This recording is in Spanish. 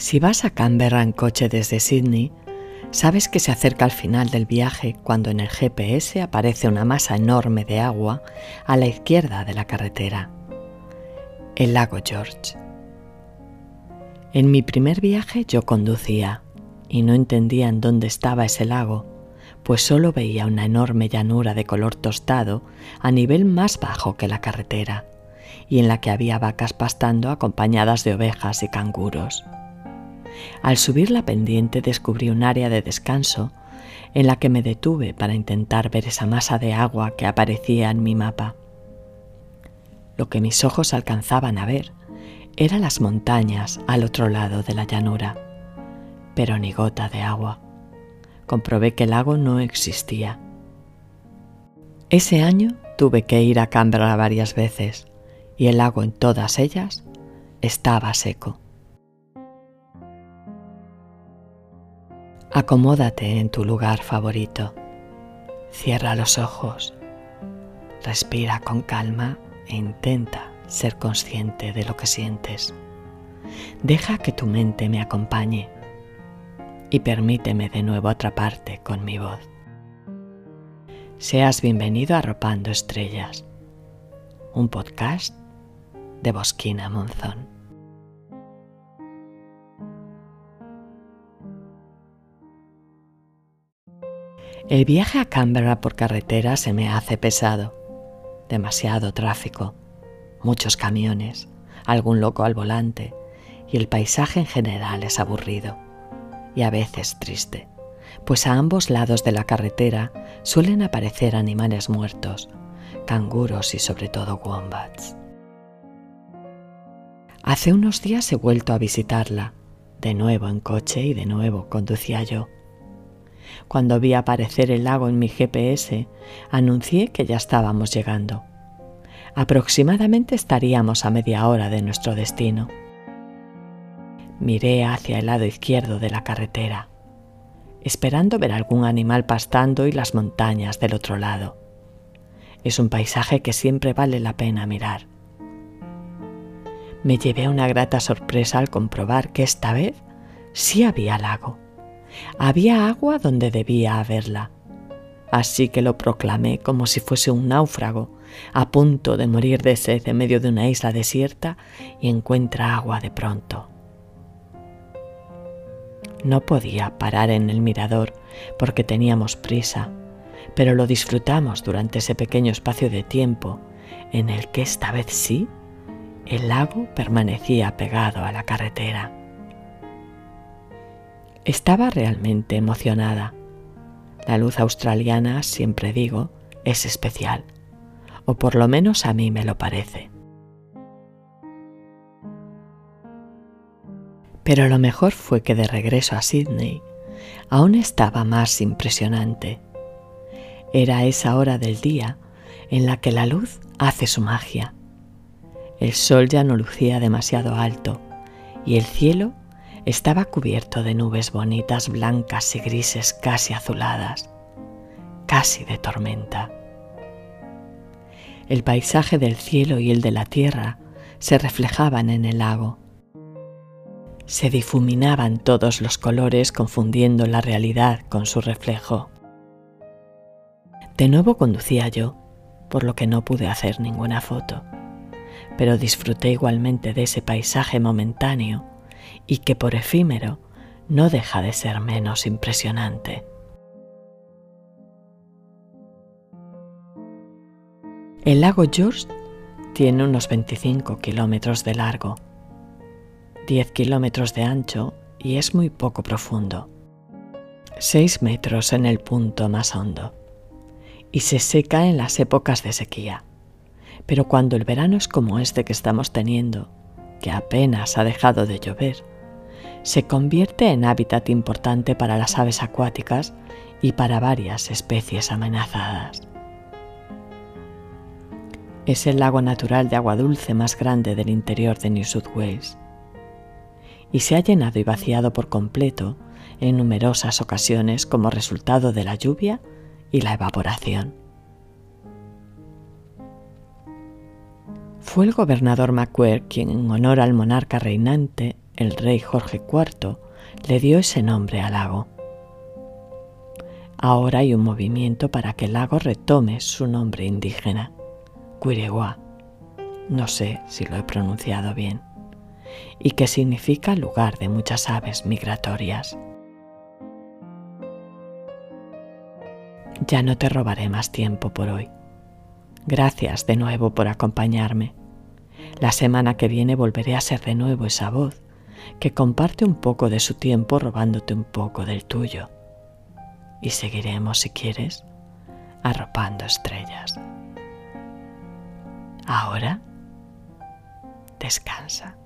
Si vas a Canberra en coche desde Sydney, sabes que se acerca al final del viaje cuando en el GPS aparece una masa enorme de agua a la izquierda de la carretera. El lago George. En mi primer viaje yo conducía y no entendía en dónde estaba ese lago, pues solo veía una enorme llanura de color tostado a nivel más bajo que la carretera y en la que había vacas pastando acompañadas de ovejas y canguros. Al subir la pendiente descubrí un área de descanso en la que me detuve para intentar ver esa masa de agua que aparecía en mi mapa. Lo que mis ojos alcanzaban a ver eran las montañas al otro lado de la llanura, pero ni gota de agua. Comprobé que el lago no existía. Ese año tuve que ir a Canberra varias veces y el lago en todas ellas estaba seco. Acomódate en tu lugar favorito. Cierra los ojos. Respira con calma e intenta ser consciente de lo que sientes. Deja que tu mente me acompañe y permíteme de nuevo atraparte con mi voz. Seas bienvenido a Arropando Estrellas, un podcast de Bosquina Monzón. El viaje a Canberra por carretera se me hace pesado. Demasiado tráfico, muchos camiones, algún loco al volante y el paisaje en general es aburrido y a veces triste, pues a ambos lados de la carretera suelen aparecer animales muertos, canguros y sobre todo wombats. Hace unos días he vuelto a visitarla, de nuevo en coche y de nuevo conducía yo. Cuando vi aparecer el lago en mi GPS, anuncié que ya estábamos llegando. Aproximadamente estaríamos a media hora de nuestro destino. Miré hacia el lado izquierdo de la carretera, esperando ver algún animal pastando y las montañas del otro lado. Es un paisaje que siempre vale la pena mirar. Me llevé una grata sorpresa al comprobar que esta vez sí había lago había agua donde debía haberla. Así que lo proclamé como si fuese un náufrago, a punto de morir de sed en medio de una isla desierta y encuentra agua de pronto. No podía parar en el mirador porque teníamos prisa, pero lo disfrutamos durante ese pequeño espacio de tiempo en el que esta vez sí el lago permanecía pegado a la carretera. Estaba realmente emocionada. La luz australiana, siempre digo, es especial, o por lo menos a mí me lo parece. Pero lo mejor fue que de regreso a Sydney aún estaba más impresionante. Era esa hora del día en la que la luz hace su magia. El sol ya no lucía demasiado alto y el cielo estaba cubierto de nubes bonitas blancas y grises casi azuladas, casi de tormenta. El paisaje del cielo y el de la tierra se reflejaban en el lago. Se difuminaban todos los colores confundiendo la realidad con su reflejo. De nuevo conducía yo, por lo que no pude hacer ninguna foto, pero disfruté igualmente de ese paisaje momentáneo y que por efímero no deja de ser menos impresionante. El lago George tiene unos 25 kilómetros de largo, 10 kilómetros de ancho y es muy poco profundo, 6 metros en el punto más hondo, y se seca en las épocas de sequía. Pero cuando el verano es como este que estamos teniendo, que apenas ha dejado de llover, se convierte en hábitat importante para las aves acuáticas y para varias especies amenazadas. Es el lago natural de agua dulce más grande del interior de New South Wales y se ha llenado y vaciado por completo en numerosas ocasiones como resultado de la lluvia y la evaporación. Fue el gobernador Macquarie quien, en honor al monarca reinante, el rey Jorge IV le dio ese nombre al lago. Ahora hay un movimiento para que el lago retome su nombre indígena, Cuiregua. No sé si lo he pronunciado bien. Y que significa lugar de muchas aves migratorias. Ya no te robaré más tiempo por hoy. Gracias de nuevo por acompañarme. La semana que viene volveré a ser de nuevo esa voz que comparte un poco de su tiempo robándote un poco del tuyo. Y seguiremos, si quieres, arropando estrellas. Ahora, descansa.